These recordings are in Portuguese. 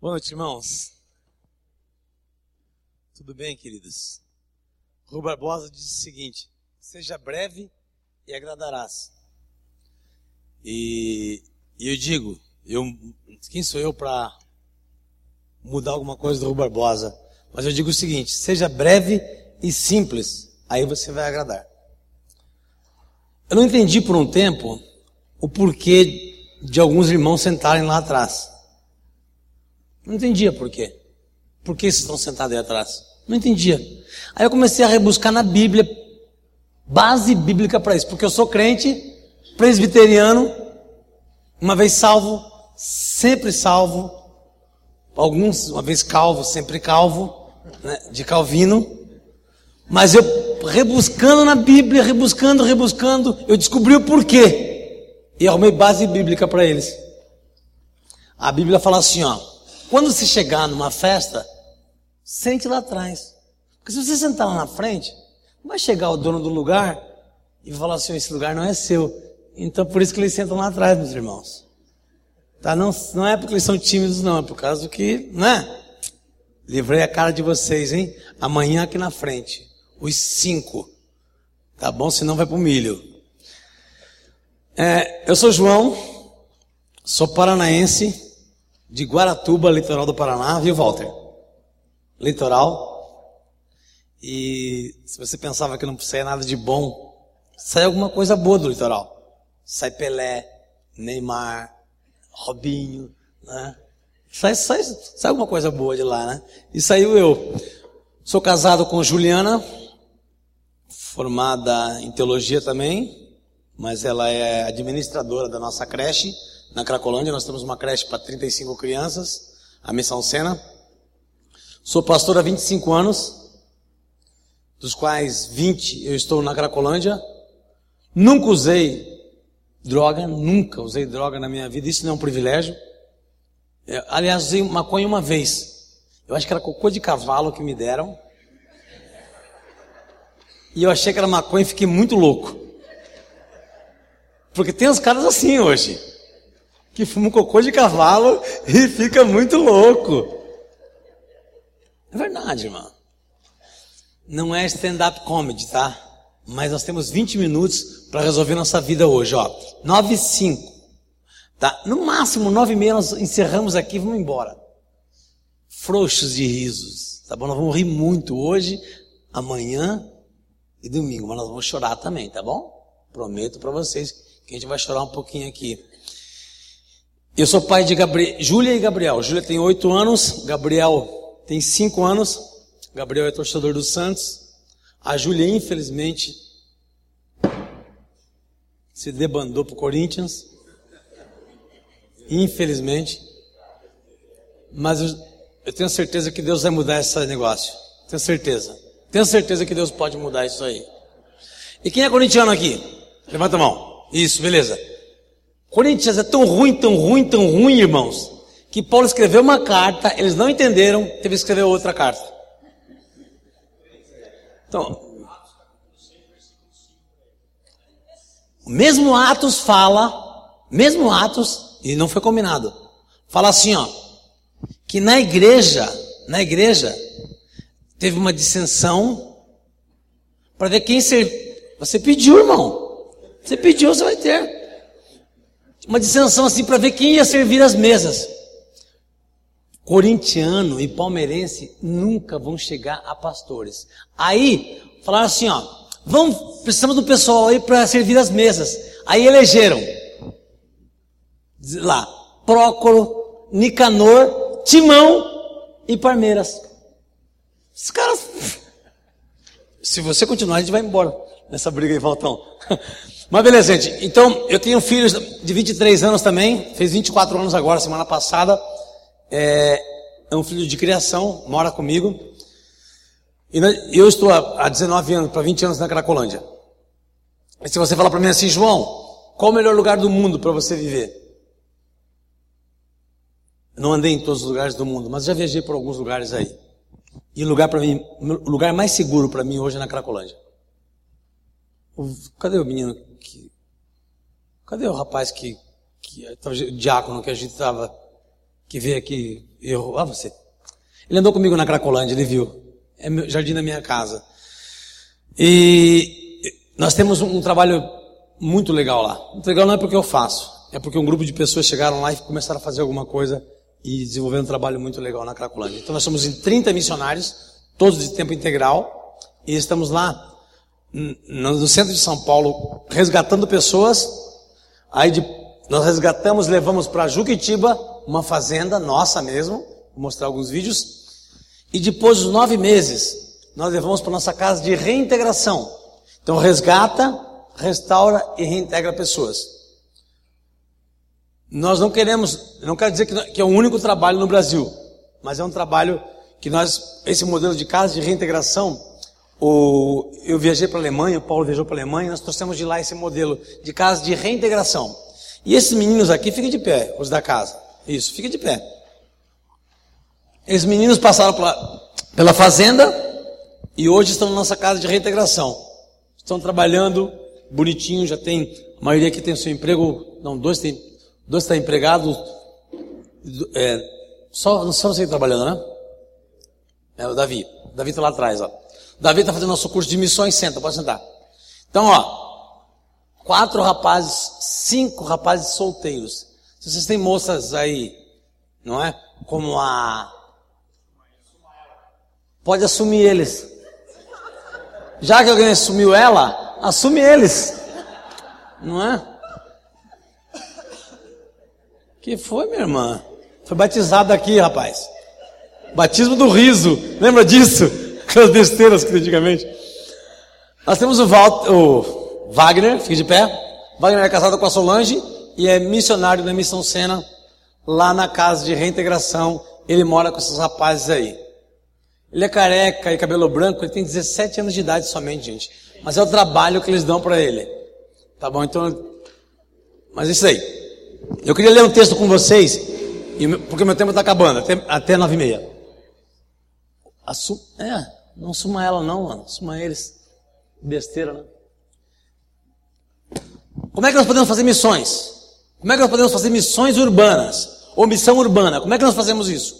Boa noite, irmãos. Tudo bem, queridos? Rui Barbosa diz o seguinte: seja breve e agradarás. E, e eu digo, eu, quem sou eu para mudar alguma coisa do Rui Barbosa? Mas eu digo o seguinte: seja breve e simples, aí você vai agradar. Eu não entendi por um tempo o porquê de alguns irmãos sentarem lá atrás. Não entendia por quê. Por que vocês estão sentados aí atrás? Não entendia. Aí eu comecei a rebuscar na Bíblia, base bíblica para isso, porque eu sou crente, presbiteriano, uma vez salvo, sempre salvo, alguns, uma vez calvo, sempre calvo, né, de Calvino, mas eu rebuscando na Bíblia, rebuscando, rebuscando, eu descobri o porquê, e arrumei base bíblica para eles. A Bíblia fala assim, ó, quando você chegar numa festa, sente lá atrás. Porque se você sentar lá na frente, vai chegar o dono do lugar e falar assim: esse lugar não é seu. Então por isso que eles sentam lá atrás, meus irmãos. Tá? Não, não é porque eles são tímidos, não, é por causa do que, né? Livrei a cara de vocês, hein? Amanhã aqui na frente. Os cinco. Tá bom? Senão vai pro milho. É, eu sou João, sou paranaense, de Guaratuba, litoral do Paraná, viu, Walter? Litoral. E se você pensava que não saia nada de bom, sai alguma coisa boa do litoral. Sai Pelé, Neymar, Robinho, né? Sai, sai, sai alguma coisa boa de lá, né? E saiu eu. Sou casado com Juliana, formada em teologia também, mas ela é administradora da nossa creche na Cracolândia. Nós temos uma creche para 35 crianças, a Missão Sena. Sou pastor há 25 anos, dos quais 20 eu estou na Cracolândia. Nunca usei droga, nunca usei droga na minha vida, isso não é um privilégio. É, aliás, usei maconha uma vez. Eu acho que era cocô de cavalo que me deram. E eu achei que era maconha e fiquei muito louco. Porque tem uns caras assim hoje que fuma cocô de cavalo e fica muito louco. É verdade, irmão. Não é stand-up comedy, tá? Mas nós temos 20 minutos para resolver nossa vida hoje, ó. 9 e 5. Tá? No máximo 9 e meia nós encerramos aqui e vamos embora. Frouxos de risos. Tá bom? Nós vamos rir muito hoje, amanhã e domingo. Mas nós vamos chorar também, tá bom? Prometo para vocês que a gente vai chorar um pouquinho aqui. Eu sou pai de Gabriel, Júlia e Gabriel. Júlia tem oito anos, Gabriel tem cinco anos. Gabriel é torcedor do Santos. A Júlia, infelizmente, se debandou para o Corinthians. Infelizmente. Mas eu, eu tenho certeza que Deus vai mudar esse negócio. Tenho certeza. Tenho certeza que Deus pode mudar isso aí. E quem é corintiano aqui? Levanta a mão. Isso, beleza. Coríntios é tão ruim, tão ruim, tão ruim, irmãos, que Paulo escreveu uma carta, eles não entenderam, teve que escrever outra carta. Então, mesmo Atos fala, mesmo Atos, e não foi combinado, fala assim, ó, que na igreja, na igreja, teve uma dissensão para ver quem ser. Você pediu, irmão. Você pediu, você vai ter uma dissensão assim para ver quem ia servir as mesas. Corintiano e palmeirense nunca vão chegar a pastores. Aí falaram assim, ó, vamos, precisamos do pessoal aí para servir as mesas. Aí elegeram lá Prócoro, Nicanor, Timão e Palmeiras. Os caras, se você continuar, a gente vai embora nessa briga aí, Faltão. Mas beleza, gente. Então, eu tenho filhos de 23 anos também, fez 24 anos agora, semana passada. É, é um filho de criação, mora comigo. E eu estou há 19 anos, para 20 anos na Cracolândia. E se você falar para mim assim, João, qual o melhor lugar do mundo para você viver? Não andei em todos os lugares do mundo, mas já viajei por alguns lugares aí. E o lugar para mim, o lugar mais seguro para mim hoje é na Cracolândia. Cadê o menino Cadê o rapaz que, que o diácono que a gente estava que veio aqui, eu, ah, você. Ele andou comigo na Cracolândia, ele viu. É meu, jardim da minha casa. E nós temos um, um trabalho muito legal lá. Muito legal não é porque eu faço, é porque um grupo de pessoas chegaram lá e começaram a fazer alguma coisa e desenvolveram um trabalho muito legal na Cracolândia. Então nós somos em 30 missionários, todos de tempo integral, e estamos lá no centro de São Paulo resgatando pessoas. Aí de, nós resgatamos, levamos para Juquitiba, uma fazenda nossa mesmo, vou mostrar alguns vídeos. E depois dos nove meses, nós levamos para nossa casa de reintegração. Então resgata, restaura e reintegra pessoas. Nós não queremos, não quero dizer que é o único trabalho no Brasil, mas é um trabalho que nós, esse modelo de casa de reintegração, o, eu viajei para a Alemanha, o Paulo viajou para a Alemanha, nós trouxemos de lá esse modelo de casa de reintegração. E esses meninos aqui, fiquem de pé, os da casa. Isso, fiquem de pé. Esses meninos passaram pela, pela fazenda e hoje estão na nossa casa de reintegração. Estão trabalhando bonitinho, já tem, a maioria aqui tem seu emprego, não, dois tem Dois está empregado. É, só, só você trabalhando, né? É o Davi. O Davi está lá atrás, ó. Davi está fazendo nosso curso de missões, senta, pode sentar. Então, ó, quatro rapazes, cinco rapazes solteiros. Se vocês têm moças aí, não é? Como a. Pode assumir eles. Já que alguém assumiu ela, assume eles. Não é? Que foi, minha irmã? Foi batizado aqui, rapaz. Batismo do riso. Lembra disso? Aquelas besteiras que antigamente. Nós temos o, Val, o Wagner, fique de pé. Wagner é casado com a Solange e é missionário da Missão Sena lá na casa de reintegração. Ele mora com esses rapazes aí. Ele é careca e cabelo branco, ele tem 17 anos de idade somente, gente. Mas é o trabalho que eles dão para ele. Tá bom? Então, mas isso aí. Eu queria ler um texto com vocês, porque meu tempo está acabando, até, até e meia. Assum, é, não assuma ela não, mano. Assuma eles. Besteira, né? Como é que nós podemos fazer missões? Como é que nós podemos fazer missões urbanas? Ou missão urbana? Como é que nós fazemos isso?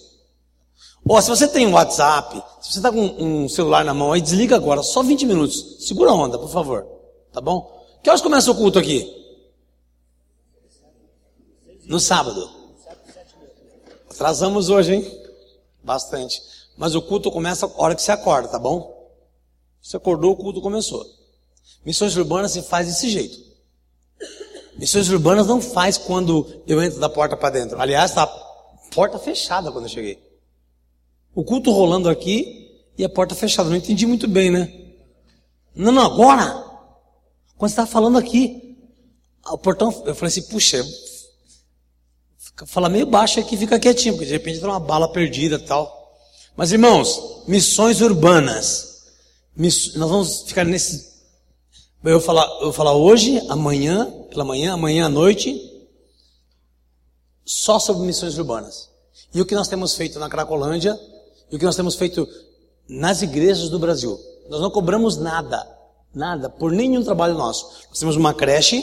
Ou se você tem um WhatsApp, se você está com um celular na mão aí, desliga agora, só 20 minutos. Segura a onda, por favor. Tá bom? Que horas começa o culto aqui? No sábado. Atrasamos hoje, hein? Bastante. Mas o culto começa a hora que você acorda, tá bom? Você acordou, o culto começou. Missões urbanas se faz desse jeito. Missões urbanas não faz quando eu entro da porta para dentro. Aliás, tá porta fechada quando eu cheguei. O culto rolando aqui e a porta fechada. Não entendi muito bem, né? Não, não, agora. Quando você estava falando aqui, o portão, eu falei assim, puxa, Fala meio baixo aqui, fica quietinho, porque de repente entra uma bala perdida e tal. Mas irmãos, missões urbanas. Miss, nós vamos ficar nesse. Eu vou falar, eu vou falar hoje, amanhã, pela manhã, amanhã à noite, só sobre missões urbanas. E o que nós temos feito na Cracolândia, e o que nós temos feito nas igrejas do Brasil. Nós não cobramos nada, nada, por nenhum trabalho nosso. Nós temos uma creche,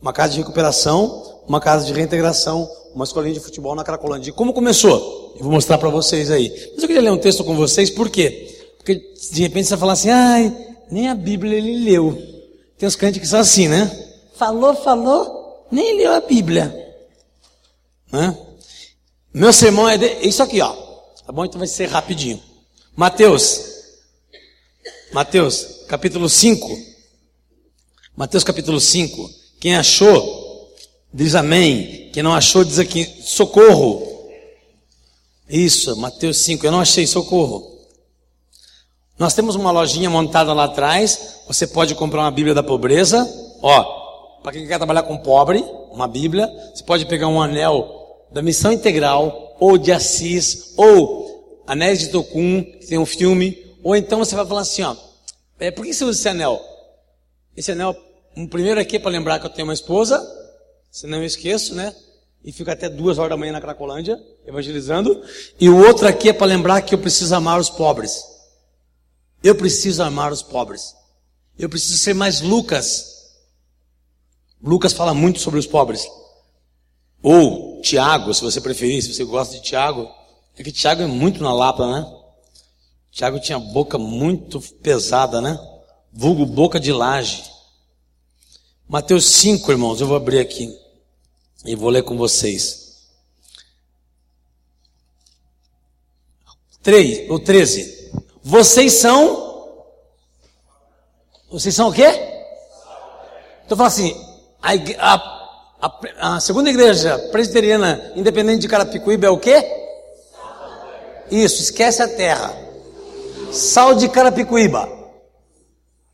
uma casa de recuperação, uma casa de reintegração, uma escolinha de futebol na Cracolândia. E como começou? Eu vou mostrar para vocês aí. Mas eu queria ler um texto com vocês, por quê? Porque de repente você vai falar assim, ai, nem a Bíblia ele leu. Tem uns crentes que são assim, né? Falou, falou, nem leu a Bíblia. Né? Meu sermão é de... isso aqui, ó. Tá bom? Então vai ser rapidinho. Mateus. Mateus, capítulo 5. Mateus capítulo 5. Quem achou, diz amém. Quem não achou, diz aqui, socorro. Isso, Mateus 5, eu não achei socorro. Nós temos uma lojinha montada lá atrás. Você pode comprar uma Bíblia da pobreza. Ó, para quem quer trabalhar com pobre, uma Bíblia. Você pode pegar um anel da missão integral, ou de Assis, ou Anéis de Tocum, que tem um filme. Ou então você vai falar assim, ó, é, por que você usa esse anel? Esse anel um primeiro aqui para lembrar que eu tenho uma esposa, senão eu esqueço, né? E fico até duas horas da manhã na Cracolândia, evangelizando. E o outro aqui é para lembrar que eu preciso amar os pobres. Eu preciso amar os pobres. Eu preciso ser mais Lucas. Lucas fala muito sobre os pobres. Ou Tiago, se você preferir, se você gosta de Tiago, é que Tiago é muito na lapa, né? Tiago tinha boca muito pesada, né? Vulgo boca de laje. Mateus 5, irmãos, eu vou abrir aqui e vou ler com vocês. 3, ou 13. Vocês são. Vocês são o quê? Então fala assim, a, a, a, a segunda igreja presbiteriana independente de Carapicuíba é o quê? Isso, esquece a terra. Sal de Carapicuíba.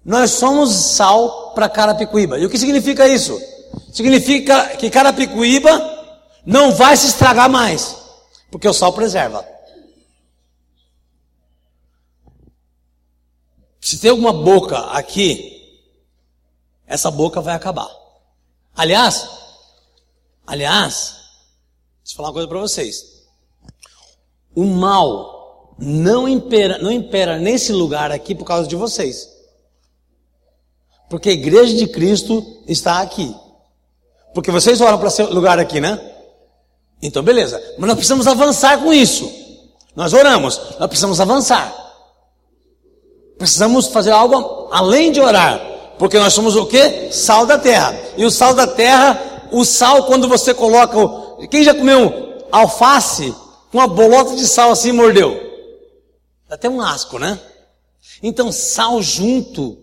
Nós somos sal para Carapicuíba. E o que significa isso? Significa que Carapicuíba não vai se estragar mais, porque o sal preserva. Se tem alguma boca aqui, essa boca vai acabar. Aliás, aliás, deixa eu falar uma coisa para vocês. O mal não impera, não impera nesse lugar aqui por causa de vocês. Porque a igreja de Cristo está aqui. Porque vocês oram para esse lugar aqui, né? Então, beleza. Mas nós precisamos avançar com isso. Nós oramos, nós precisamos avançar. Precisamos fazer algo além de orar. Porque nós somos o que? Sal da terra. E o sal da terra, o sal, quando você coloca. Quem já comeu alface uma bolota de sal assim mordeu. Dá até um asco, né? Então, sal junto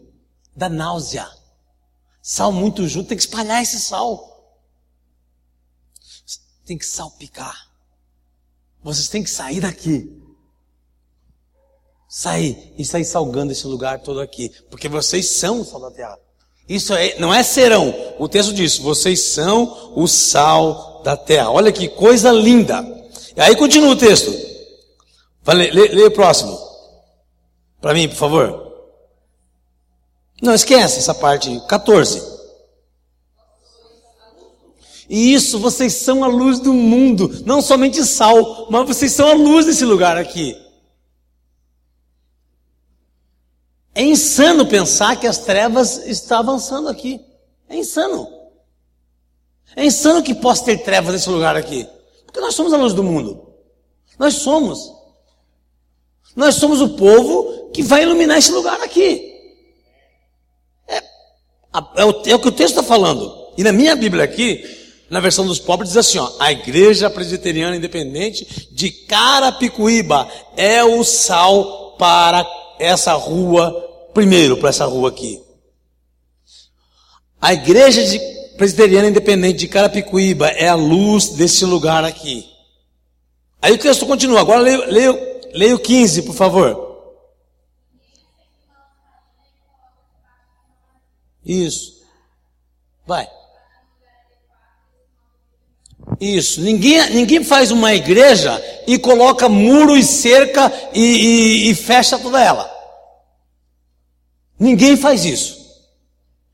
da náusea. Sal muito junto, tem que espalhar esse sal. Tem que salpicar. Vocês têm que sair daqui. Sair e sair salgando esse lugar todo aqui. Porque vocês são o sal da terra. Isso é, não é serão. O texto diz: vocês são o sal da terra. Olha que coisa linda. E aí continua o texto. Lê o próximo. Para mim, por favor. Não esquece essa parte 14. E isso, vocês são a luz do mundo, não somente sal, mas vocês são a luz desse lugar aqui. É insano pensar que as trevas estão avançando aqui. É insano. É insano que possa ter trevas nesse lugar aqui. Porque nós somos a luz do mundo. Nós somos. Nós somos o povo que vai iluminar esse lugar aqui. É, o, é o que o texto está falando. E na minha Bíblia aqui, na versão dos pobres, diz assim: ó, a Igreja Presbiteriana Independente de Carapicuíba é o sal para essa rua, primeiro para essa rua aqui. A Igreja de Presbiteriana Independente de Carapicuíba é a luz desse lugar aqui. Aí o texto continua. Agora leia, leia, leia o 15, por favor. Isso. Vai. Isso. Ninguém, ninguém faz uma igreja e coloca muro e cerca e, e, e fecha toda ela. Ninguém faz isso.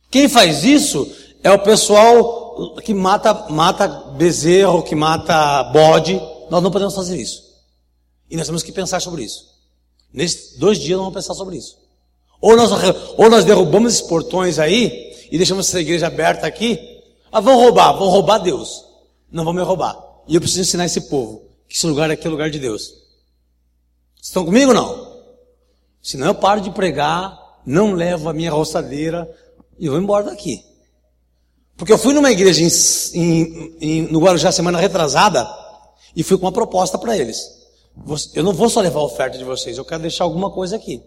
Quem faz isso é o pessoal que mata, mata bezerro, que mata bode. Nós não podemos fazer isso. E nós temos que pensar sobre isso. Nesses dois dias nós vamos pensar sobre isso. Ou nós, ou nós derrubamos esses portões aí e deixamos essa igreja aberta aqui. Ah, vão roubar, vão roubar Deus. Não vão me roubar. E eu preciso ensinar esse povo que esse lugar aqui é o lugar de Deus. Estão comigo ou não? Senão eu paro de pregar, não levo a minha roçadeira e vou embora daqui. Porque eu fui numa igreja em, em, em, no Guarujá semana retrasada e fui com uma proposta para eles. Eu não vou só levar a oferta de vocês, eu quero deixar alguma coisa aqui.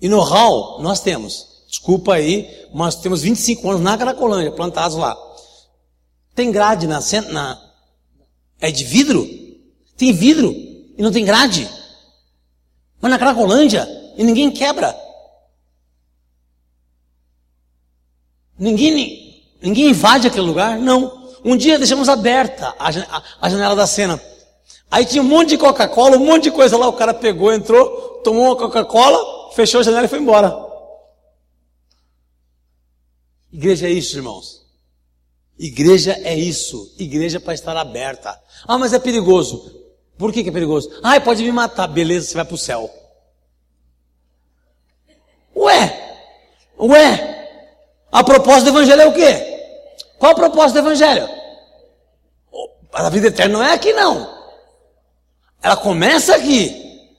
E no hall nós temos, desculpa aí, mas temos 25 anos na Cracolândia, plantados lá. Tem grade na, na é de vidro? Tem vidro e não tem grade. Mas na Cracolândia e ninguém quebra. Ninguém Ninguém invade aquele lugar? Não. Um dia deixamos aberta a janela da cena. Aí tinha um monte de Coca-Cola, um monte de coisa lá. O cara pegou, entrou, tomou uma Coca-Cola, fechou a janela e foi embora. Igreja é isso, irmãos. Igreja é isso. Igreja é para estar aberta. Ah, mas é perigoso. Por que, que é perigoso? Ah, pode me matar. Beleza, você vai para o céu. Ué, ué, a proposta do evangelho é o quê? Qual a proposta do evangelho? A vida eterna não é aqui, não. Ela começa aqui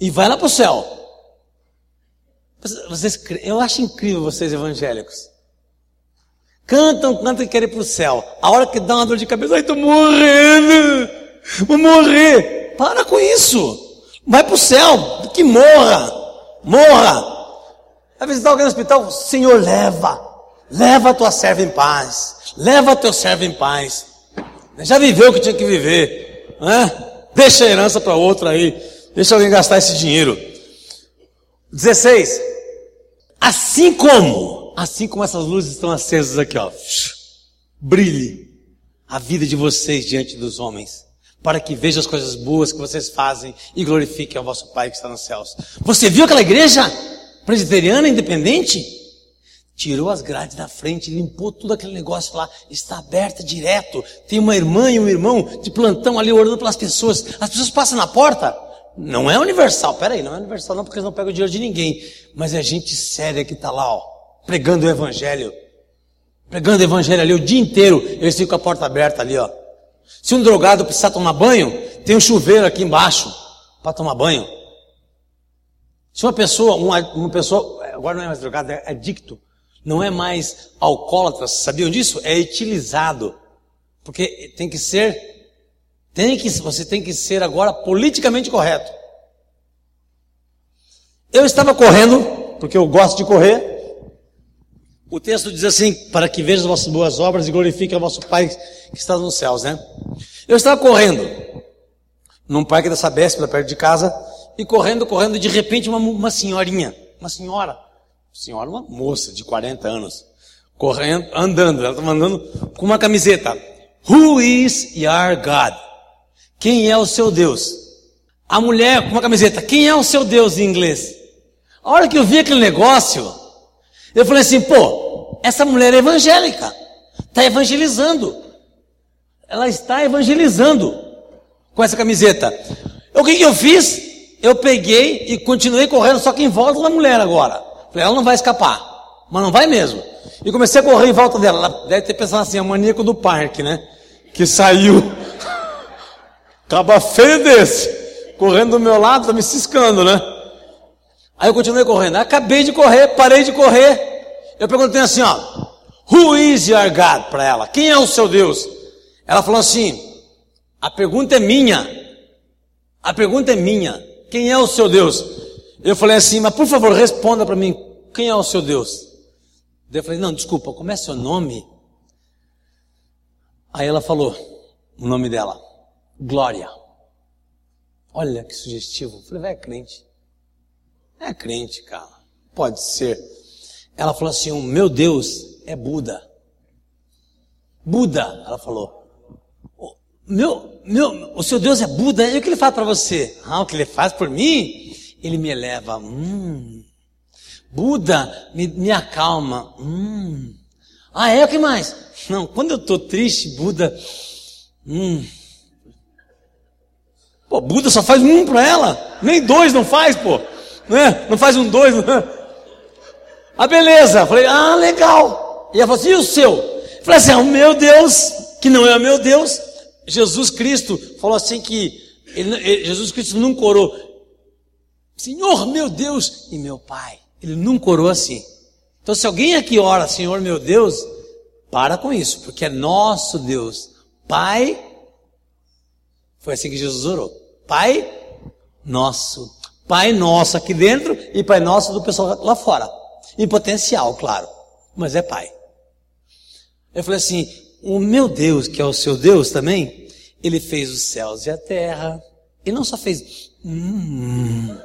e vai lá para o céu. Vocês, eu acho incrível vocês evangélicos. Cantam, cantam e querem ir para o céu. A hora que dá uma dor de cabeça, ai, tô morrendo, vou morrer. Para com isso. Vai para o céu, que morra, morra. Vai visitar alguém no hospital, Senhor, leva, leva a tua serva em paz, leva teu servo em paz. Já viveu o que tinha que viver, né? Deixa a herança para outro aí, deixa alguém gastar esse dinheiro. 16. Assim como, assim como essas luzes estão acesas aqui, ó, brilhe a vida de vocês diante dos homens, para que vejam as coisas boas que vocês fazem e glorifiquem ao vosso Pai que está nos céus. Você viu aquela igreja presbiteriana independente? Tirou as grades da frente, limpou tudo aquele negócio lá, está aberta direto. Tem uma irmã e um irmão de plantão ali orando pelas pessoas. As pessoas passam na porta. Não é universal, peraí, não é universal não, porque eles não pegam o dinheiro de ninguém. Mas é gente séria que está lá, ó, pregando o evangelho. Pregando o evangelho ali o dia inteiro. Eles ficam com a porta aberta ali, ó. Se um drogado precisar tomar banho, tem um chuveiro aqui embaixo para tomar banho. Se uma pessoa, uma, uma pessoa, agora não é mais drogado, é adicto não é mais alcoólatra, sabiam disso? É etilizado. Porque tem que ser, tem que, você tem que ser agora politicamente correto. Eu estava correndo, porque eu gosto de correr. O texto diz assim: para que vejam as vossas boas obras e glorifiquem o vosso Pai que está nos céus, né? Eu estava correndo num parque da Sabesp, perto de casa, e correndo, correndo, de repente uma, uma senhorinha, uma senhora, senhora, uma moça de 40 anos, correndo, andando, ela estava andando com uma camiseta. Who is your God? Quem é o seu Deus? A mulher com uma camiseta, quem é o seu Deus em inglês? A hora que eu vi aquele negócio, eu falei assim, pô, essa mulher é evangélica, está evangelizando. Ela está evangelizando com essa camiseta. O que, que eu fiz? Eu peguei e continuei correndo, só que em volta da mulher agora. Falei, ela não vai escapar. Mas não vai mesmo. E comecei a correr em volta dela. Ela deve ter pensado assim, é o maníaco do parque, né? Que saiu. Caba feio desse. Correndo do meu lado, tá me ciscando, né? Aí eu continuei correndo. Acabei de correr, parei de correr. Eu perguntei assim, ó. Who is your God? Para ela. Quem é o seu Deus? Ela falou assim. A pergunta é minha. A pergunta é minha. Quem é o seu Deus? Eu falei assim, mas por favor, responda para mim, quem é o seu Deus? Daí eu falei, não, desculpa, como é seu nome? Aí ela falou o nome dela, Glória. Olha que sugestivo. Eu falei, vai, é crente. É crente, cara. Pode ser. Ela falou assim, o meu Deus é Buda. Buda, ela falou. O meu, meu, o seu Deus é Buda. E o que ele faz para você? Ah, o que ele faz por mim? ele me eleva. Hum. Buda me, me acalma. Hum. Ah, é o que mais? Não, quando eu estou triste, Buda. Hum. Pô, Buda só faz um para ela. Nem dois não faz, pô. Né? Não faz um dois. Né? Ah, beleza. Falei, ah, legal. E ela falou assim, e o seu? Falei assim, ah, o meu Deus, que não é o meu Deus. Jesus Cristo falou assim que ele, Jesus Cristo nunca orou Senhor meu Deus e meu Pai. Ele nunca orou assim. Então, se alguém aqui ora, Senhor meu Deus, para com isso, porque é nosso Deus. Pai, foi assim que Jesus orou. Pai nosso. Pai nosso aqui dentro e Pai nosso do pessoal lá fora. Em potencial, claro. Mas é Pai. Eu falei assim: o meu Deus, que é o seu Deus também, ele fez os céus e a terra. E não só fez. Hum,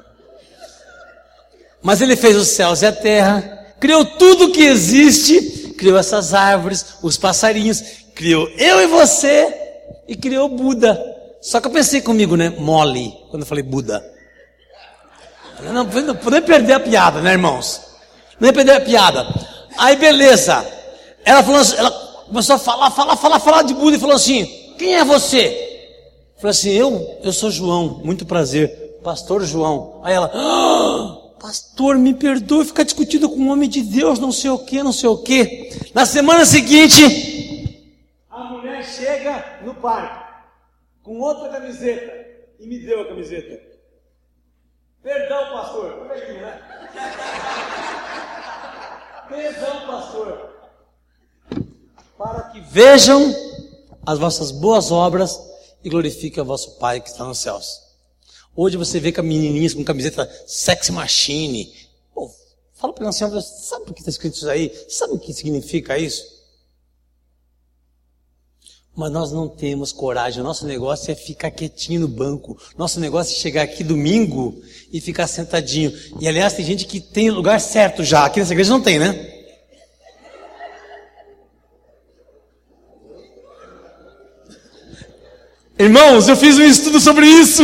mas ele fez os céus e a terra, criou tudo que existe, criou essas árvores, os passarinhos, criou eu e você e criou Buda. Só que eu pensei comigo, né? Mole, quando eu falei Buda. Não, não poder perder a piada, né, irmãos? Não ia perder a piada. Aí, beleza. Ela falou assim, ela começou a falar, falar, falar, falar de Buda e falou assim: Quem é você? Eu falei assim: Eu, eu sou João, muito prazer, Pastor João. Aí ela, ah! Pastor, me perdoe ficar discutindo com um homem de Deus, não sei o que, não sei o que. Na semana seguinte, a mulher chega no parque com outra camiseta e me deu a camiseta. Perdão, pastor. Olha aqui, né? Perdão, pastor. Para que vejam as vossas boas obras e glorifiquem o vosso Pai que está nos céus. Hoje você vê com menininhas com camiseta sexy machine. Pô, fala para ela assim, sabe o que está escrito isso aí? Sabe o que significa isso? Mas nós não temos coragem. O nosso negócio é ficar quietinho no banco. Nosso negócio é chegar aqui domingo e ficar sentadinho. E aliás, tem gente que tem lugar certo já. Aqui nessa igreja não tem, né? Irmãos, eu fiz um estudo sobre isso.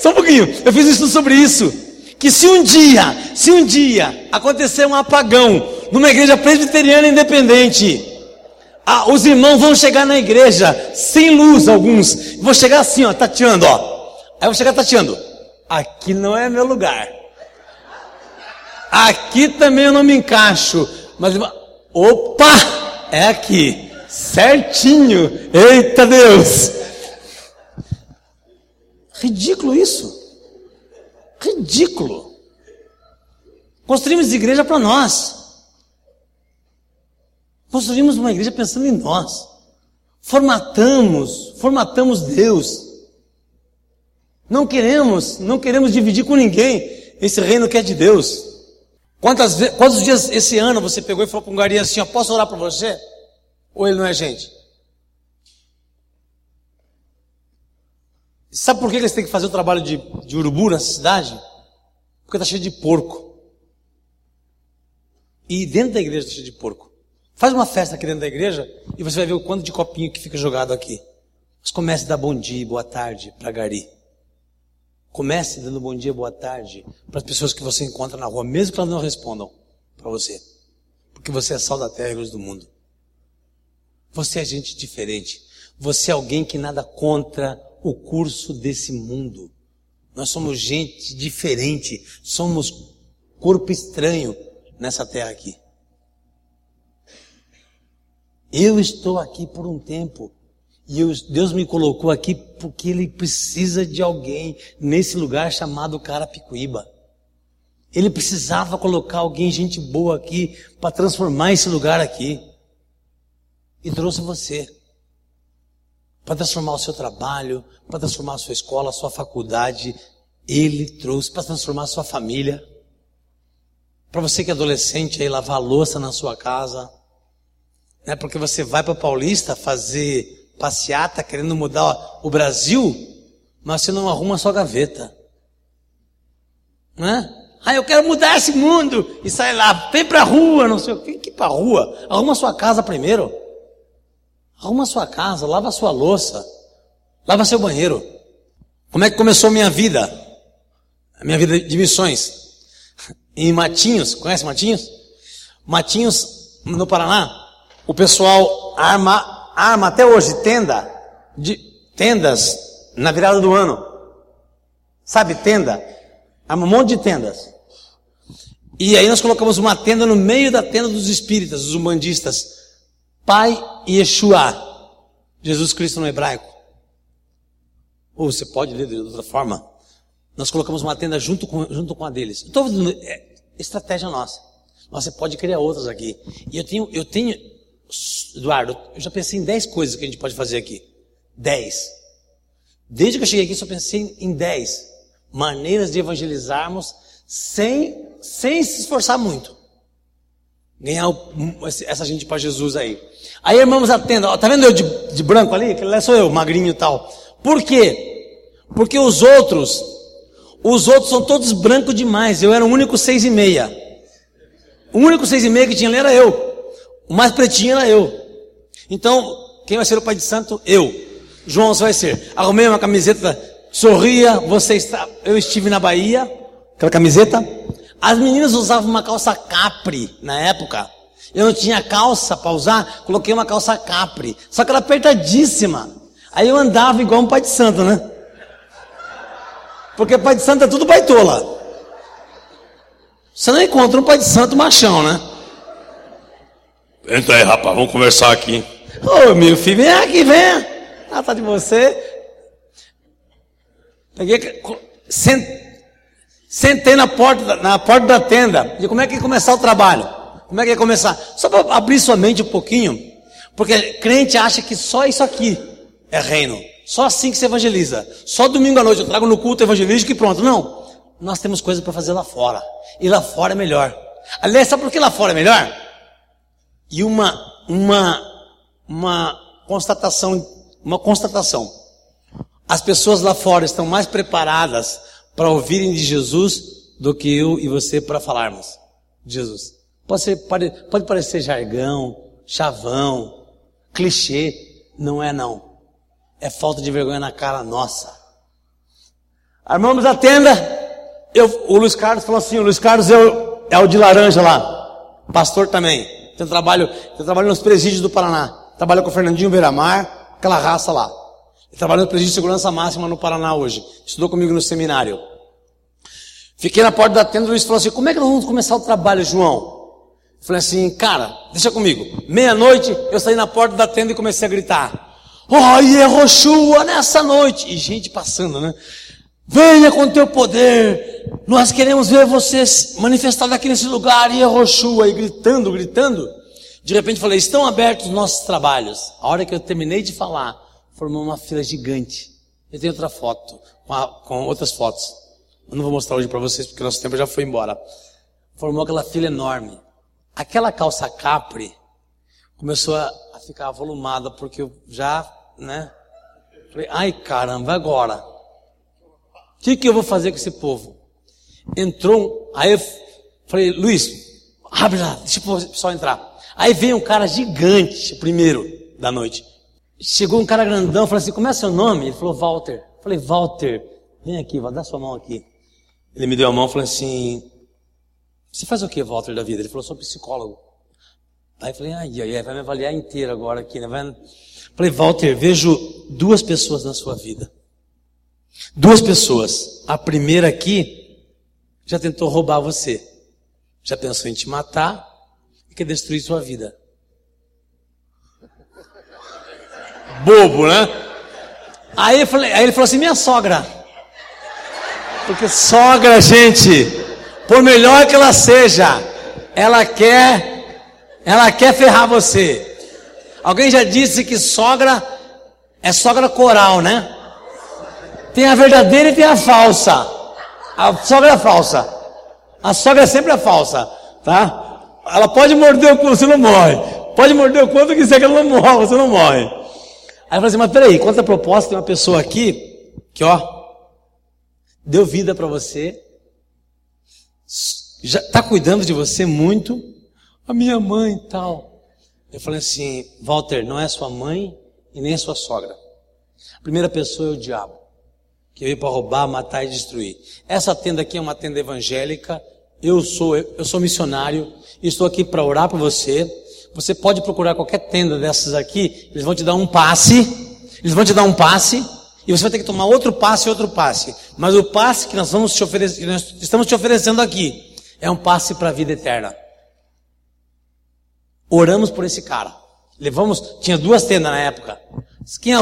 Só um pouquinho. Eu fiz um estudo sobre isso. Que se um dia, se um dia acontecer um apagão numa igreja presbiteriana independente, ah, os irmãos vão chegar na igreja sem luz, alguns. Vão chegar assim, ó, tateando, ó. Aí vou chegar tateando. Aqui não é meu lugar. Aqui também eu não me encaixo. Mas, opa, é aqui. Certinho. Eita Deus. Ridículo isso. Ridículo. Construímos igreja para nós. Construímos uma igreja pensando em nós. Formatamos, formatamos Deus. Não queremos, não queremos dividir com ninguém esse reino que é de Deus. Quantas, quantos dias esse ano você pegou e falou para um gari assim, ó, posso orar para você? Ou ele não é gente? Sabe por que eles têm que fazer o trabalho de, de urubu nessa cidade? Porque está cheio de porco. E dentro da igreja está cheio de porco. Faz uma festa aqui dentro da igreja e você vai ver o quanto de copinho que fica jogado aqui. Mas comece a dar bom dia, boa tarde para Gari. Comece dando bom dia, boa tarde para as pessoas que você encontra na rua, mesmo que elas não respondam para você. Porque você é sal da terra e luz do mundo. Você é gente diferente. Você é alguém que nada contra o curso desse mundo. Nós somos gente diferente. Somos corpo estranho nessa terra aqui. Eu estou aqui por um tempo. E eu, Deus me colocou aqui porque Ele precisa de alguém nesse lugar chamado Carapicuíba. Ele precisava colocar alguém, gente boa aqui, para transformar esse lugar aqui. E trouxe você. Para transformar o seu trabalho, para transformar a sua escola, a sua faculdade. Ele trouxe para transformar a sua família. Para você que é adolescente aí, lavar louça na sua casa né? Porque você vai para Paulista fazer passeata querendo mudar o Brasil, mas você não arruma sua gaveta. Né? Ah, eu quero mudar esse mundo e sai lá, vem para a rua, não sei o que, que para a rua. Arruma sua casa primeiro. Arruma sua casa, lava sua louça, lava seu banheiro. Como é que começou minha vida? A minha vida de missões. Em Matinhos, conhece Matinhos? Matinhos, no Paraná, o pessoal arma, arma até hoje tenda, de, tendas na virada do ano. Sabe, tenda? Arma um monte de tendas. E aí nós colocamos uma tenda no meio da tenda dos espíritas, dos umbandistas. Pai Yeshua. Jesus Cristo no hebraico. Ou você pode ler de outra forma. Nós colocamos uma tenda junto com, junto com a deles. Estou é estratégia nossa. Você pode criar outras aqui. E eu tenho, eu tenho, Eduardo, eu já pensei em 10 coisas que a gente pode fazer aqui. 10. Desde que eu cheguei aqui, só pensei em 10 maneiras de evangelizarmos sem, sem se esforçar muito. Ganhar essa gente para Jesus aí. Aí, irmãos, atenda. Tá vendo eu de, de branco ali? Aquele lá sou eu, magrinho e tal. Por quê? Porque os outros, os outros são todos brancos demais. Eu era o único seis e meia. O único seis e meia que tinha ali era eu. O mais pretinho era eu. Então, quem vai ser o pai de santo? Eu. João, vai ser. Arrumei uma camiseta, sorria, você está. Eu estive na Bahia, aquela camiseta. As meninas usavam uma calça capri na época. Eu não tinha calça para usar, coloquei uma calça capri. Só que era apertadíssima. Aí eu andava igual um pai de santo, né? Porque pai de santo é tudo baitola. Você não encontra um pai de santo machão, né? Entra aí, rapaz, vamos conversar aqui. Ô, meu filho, vem aqui, vem. Trata de você. Peguei, sentei na porta, na porta da tenda. E como é que ia começar o trabalho? Como é que ia começar? Só para abrir sua mente um pouquinho. Porque crente acha que só isso aqui é reino. Só assim que se evangeliza. Só domingo à noite eu trago no culto evangelístico e pronto. Não. Nós temos coisas para fazer lá fora. E lá fora é melhor. Aliás, sabe por que lá fora é melhor? E uma, uma, uma constatação, uma constatação. As pessoas lá fora estão mais preparadas para ouvirem de Jesus do que eu e você para falarmos de Jesus. Pode, ser, pode, pode parecer jargão, chavão, clichê. Não é não. É falta de vergonha na cara nossa. Armamos a tenda. Eu, o Luiz Carlos falou assim, o Luiz Carlos é o, é o de laranja lá. Pastor também. Tem trabalho, tem trabalho nos presídios do Paraná. Trabalha com o Fernandinho Beiramar, aquela raça lá. Ele trabalha no presídio de segurança máxima no Paraná hoje. Estudou comigo no seminário. Fiquei na porta da tenda, o Luiz falou assim, como é que nós vamos começar o trabalho, João? Eu falei assim, cara, deixa comigo. Meia-noite, eu saí na porta da tenda e comecei a gritar. Oh, Yehoshua, nessa noite. E gente passando, né? Venha com teu poder. Nós queremos ver você manifestado aqui nesse lugar, Yehoshua. E gritando, gritando. De repente falei, estão abertos os nossos trabalhos. A hora que eu terminei de falar, formou uma fila gigante. Eu tenho outra foto, com, com outras fotos. Eu não vou mostrar hoje para vocês, porque nosso tempo já foi embora. Formou aquela fila enorme. Aquela calça capri começou a, a ficar volumada, porque eu já, né? Falei, ai caramba, agora? O que, que eu vou fazer com esse povo? Entrou, aí eu falei, Luiz, abre lá, deixa o pessoal entrar. Aí veio um cara gigante, primeiro da noite. Chegou um cara grandão, falou assim, como é seu nome? Ele falou, Walter. Eu falei, Walter, vem aqui, vai dar sua mão aqui. Ele me deu a mão e falou assim, você faz o que, Walter, da vida? Ele falou, sou psicólogo. Aí eu falei, ai, ai, ai, vai me avaliar inteiro agora aqui, né? Vai... Falei, Walter, vejo duas pessoas na sua vida. Duas pessoas. A primeira aqui já tentou roubar você. Já pensou em te matar e quer destruir sua vida. Bobo, né? Aí, eu falei, aí ele falou assim, minha sogra. Porque sogra, gente, por melhor que ela seja, ela quer, ela quer ferrar você. Alguém já disse que sogra é sogra coral, né? Tem a verdadeira e tem a falsa. A sogra é falsa. A sogra é sempre a falsa, tá? Ela pode morder o cu, você não morre. Pode morder o quanto quiser que ela não morre, você não morre. Aí eu falei assim, mas peraí, conta a proposta, tem uma pessoa aqui, que ó, deu vida para você, já está cuidando de você muito? A minha mãe e tal. Eu falei assim, Walter, não é sua mãe e nem sua sogra. A primeira pessoa é o diabo, que veio para roubar, matar e destruir. Essa tenda aqui é uma tenda evangélica. Eu sou, eu sou missionário e estou aqui para orar por você. Você pode procurar qualquer tenda dessas aqui, eles vão te dar um passe, eles vão te dar um passe, e você vai ter que tomar outro passe e outro passe. Mas o passe que nós vamos te oferecer, nós estamos te oferecendo aqui, é um passe para a vida eterna. Oramos por esse cara. Levamos, tinha duas tendas na época. Quem é,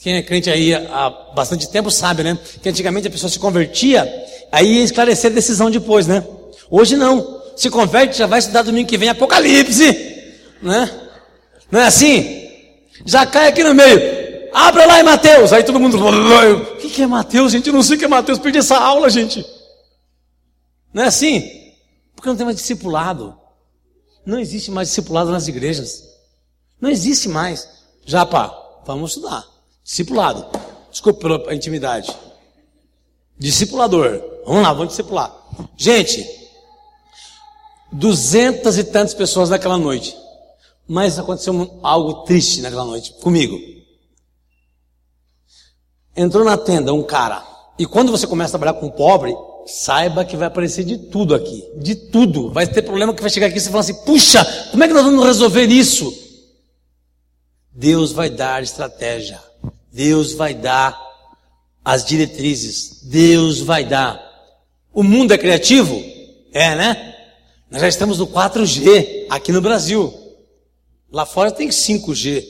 quem é crente aí há bastante tempo sabe, né? Que antigamente a pessoa se convertia, aí ia esclarecer a decisão depois, né? Hoje não. Se converte, já vai estudar domingo que vem Apocalipse, né? Não é assim? Já cai aqui no meio. Abra lá em Mateus. Aí todo mundo. O que, é Mateus, gente? Eu não sei o que é Mateus. Perdi essa aula, gente. Não é assim? Porque não tem mais discipulado. Não existe mais discipulado nas igrejas. Não existe mais. Já, pá, vamos estudar. Discipulado. Desculpa pela intimidade. Discipulador. Vamos lá, vamos discipular. Gente, duzentas e tantas pessoas naquela noite. Mas aconteceu algo triste naquela noite comigo. Entrou na tenda um cara. E quando você começa a trabalhar com pobre, Saiba que vai aparecer de tudo aqui, de tudo. Vai ter problema que vai chegar aqui e você fala assim: puxa, como é que nós vamos resolver isso? Deus vai dar estratégia, Deus vai dar as diretrizes, Deus vai dar. O mundo é criativo? É, né? Nós já estamos no 4G aqui no Brasil. Lá fora tem 5G.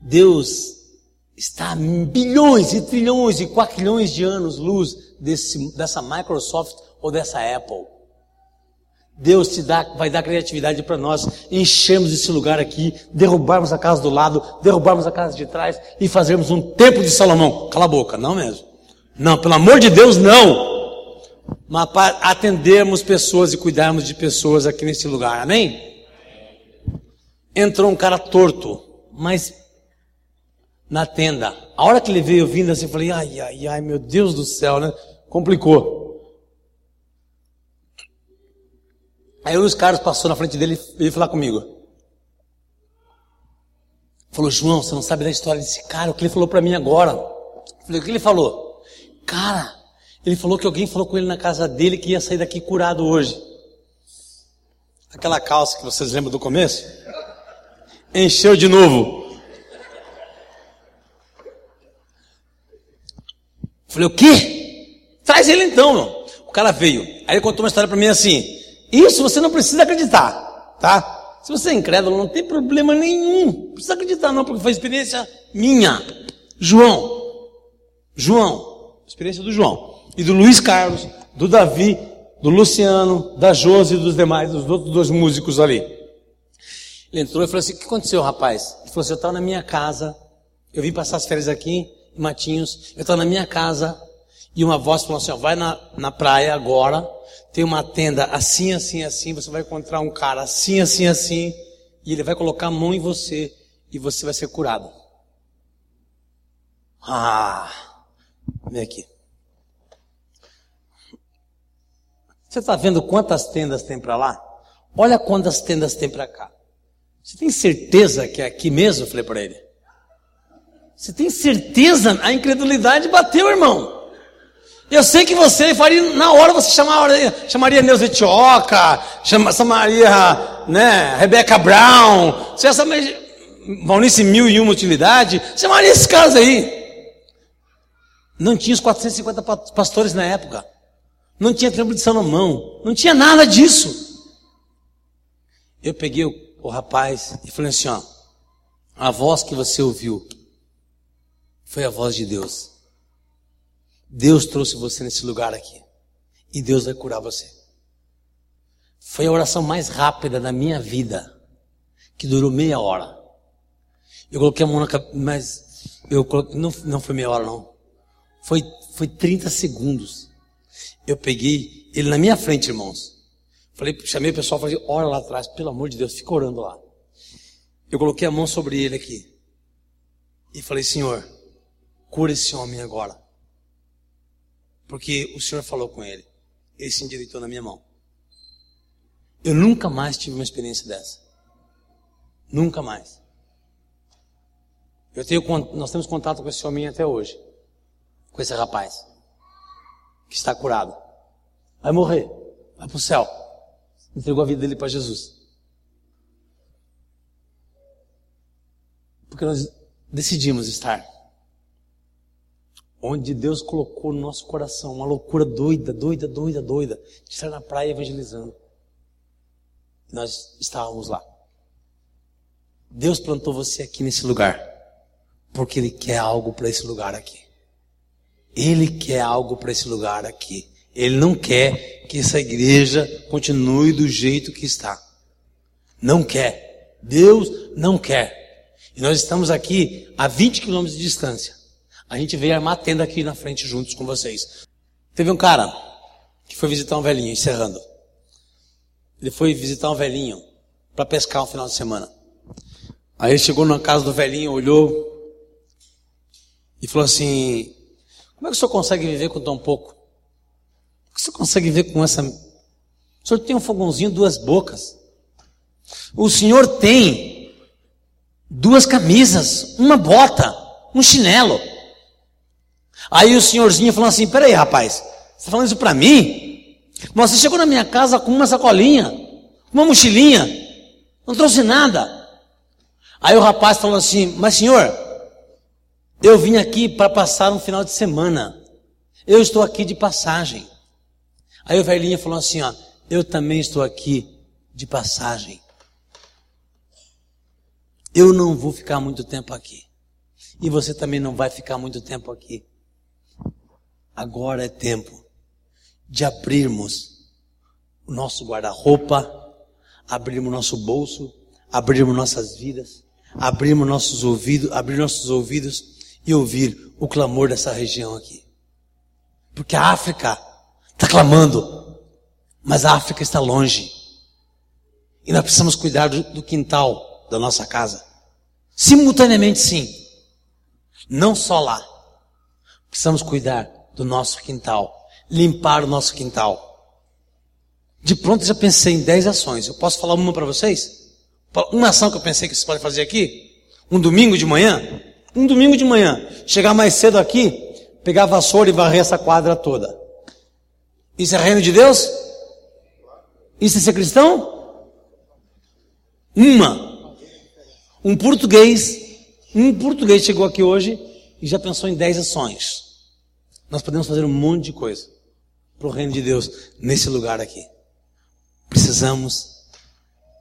Deus está a bilhões e trilhões e quatrilhões de anos luz desse, dessa Microsoft ou dessa Apple. Deus te dá, vai dar criatividade para nós enchermos esse lugar aqui, derrubarmos a casa do lado, derrubarmos a casa de trás e fazermos um templo de Salomão. Cala a boca, não mesmo. Não, pelo amor de Deus, não. Mas para atendermos pessoas e cuidarmos de pessoas aqui nesse lugar, amém? Entrou um cara torto, mas na tenda. A hora que ele veio vindo assim, eu falei, ai, ai, ai, meu Deus do céu, né? Complicou. Aí o Luiz Carlos passou na frente dele e veio falar comigo. Falou, João, você não sabe da história desse cara, o que ele falou para mim agora. Eu falei, o que ele falou? Cara, ele falou que alguém falou com ele na casa dele que ia sair daqui curado hoje. Aquela calça que vocês lembram do começo? Encheu de novo. Falei, o quê? Traz ele então, meu. O cara veio. Aí ele contou uma história para mim assim. Isso você não precisa acreditar, tá? Se você é incrédulo, não tem problema nenhum. Não precisa acreditar não, porque foi experiência minha. João. João. Experiência do João. E do Luiz Carlos, do Davi, do Luciano, da Josi e dos demais, dos outros dois músicos ali. Ele entrou e falou assim, o que aconteceu, rapaz? Ele falou assim, eu estava na minha casa, eu vim passar as férias aqui, em Matinhos, eu estava na minha casa, e uma voz falou assim, ó, vai na, na praia agora, tem uma tenda assim, assim, assim, você vai encontrar um cara assim, assim, assim, e ele vai colocar a mão em você e você vai ser curado. Ah, vem aqui. Você está vendo quantas tendas tem para lá? Olha quantas tendas tem para cá. Você tem certeza que é aqui mesmo? Falei para ele. Você tem certeza? A incredulidade bateu, irmão. Eu sei que você faria, na hora você chamaria, chamaria Neuza Etioca, chamaria, né, Rebecca Brown, você chamaria Valnice Mil e Uma Utilidade, chamaria esses caras aí. Não tinha os 450 pastores na época. Não tinha templo de Salomão. Não tinha nada disso. Eu peguei o, o rapaz e falei assim, ó, a voz que você ouviu foi a voz de Deus. Deus trouxe você nesse lugar aqui. E Deus vai curar você. Foi a oração mais rápida da minha vida, que durou meia hora. Eu coloquei a mão na cabeça, mas eu coloquei, não, não foi meia hora não. Foi, foi 30 segundos. Eu peguei ele na minha frente, irmãos. Falei, chamei o pessoal, falei, ora lá atrás, pelo amor de Deus, fica orando lá. Eu coloquei a mão sobre ele aqui. E falei, Senhor, cura esse homem agora. Porque o Senhor falou com ele. Ele se endireitou na minha mão. Eu nunca mais tive uma experiência dessa. Nunca mais. Eu tenho, nós temos contato com esse homem até hoje. Com esse rapaz. Que está curado. Vai morrer. Vai para o céu. Entregou a vida dele para Jesus. Porque nós decidimos estar onde Deus colocou no nosso coração uma loucura doida, doida, doida, doida, de estar na praia evangelizando. Nós estávamos lá. Deus plantou você aqui nesse lugar, porque Ele quer algo para esse lugar aqui. Ele quer algo para esse lugar aqui. Ele não quer que essa igreja continue do jeito que está. Não quer. Deus não quer. E nós estamos aqui a 20 quilômetros de distância. A gente veio armar tenda aqui na frente juntos com vocês. Teve um cara que foi visitar um velhinho, encerrando. Ele foi visitar um velhinho para pescar um final de semana. Aí ele chegou na casa do velhinho, olhou e falou assim: Como é que o senhor consegue viver com tão pouco? Como é que o senhor consegue viver com essa. O senhor tem um fogãozinho, duas bocas. O senhor tem duas camisas, uma bota, um chinelo. Aí o senhorzinho falou assim: peraí, rapaz, você está falando isso para mim? Você chegou na minha casa com uma sacolinha, uma mochilinha, não trouxe nada. Aí o rapaz falou assim: Mas senhor, eu vim aqui para passar um final de semana. Eu estou aqui de passagem. Aí o velhinho falou assim: Ó, eu também estou aqui de passagem. Eu não vou ficar muito tempo aqui. E você também não vai ficar muito tempo aqui. Agora é tempo de abrirmos o nosso guarda-roupa, abrirmos nosso bolso, abrirmos nossas vidas, abrirmos nossos ouvidos, abrir nossos ouvidos e ouvir o clamor dessa região aqui. Porque a África está clamando, mas a África está longe. E nós precisamos cuidar do, do quintal da nossa casa. Simultaneamente, sim. Não só lá. Precisamos cuidar do nosso quintal. Limpar o nosso quintal. De pronto já pensei em 10 ações. Eu posso falar uma para vocês? Uma ação que eu pensei que vocês podem fazer aqui? Um domingo de manhã? Um domingo de manhã. Chegar mais cedo aqui, pegar vassoura e varrer essa quadra toda. Isso é reino de Deus? Isso é ser cristão? Uma. Um português, um português chegou aqui hoje e já pensou em 10 ações. Nós podemos fazer um monte de coisa para o reino de Deus nesse lugar aqui. Precisamos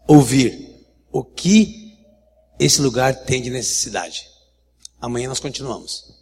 ouvir o que esse lugar tem de necessidade. Amanhã nós continuamos.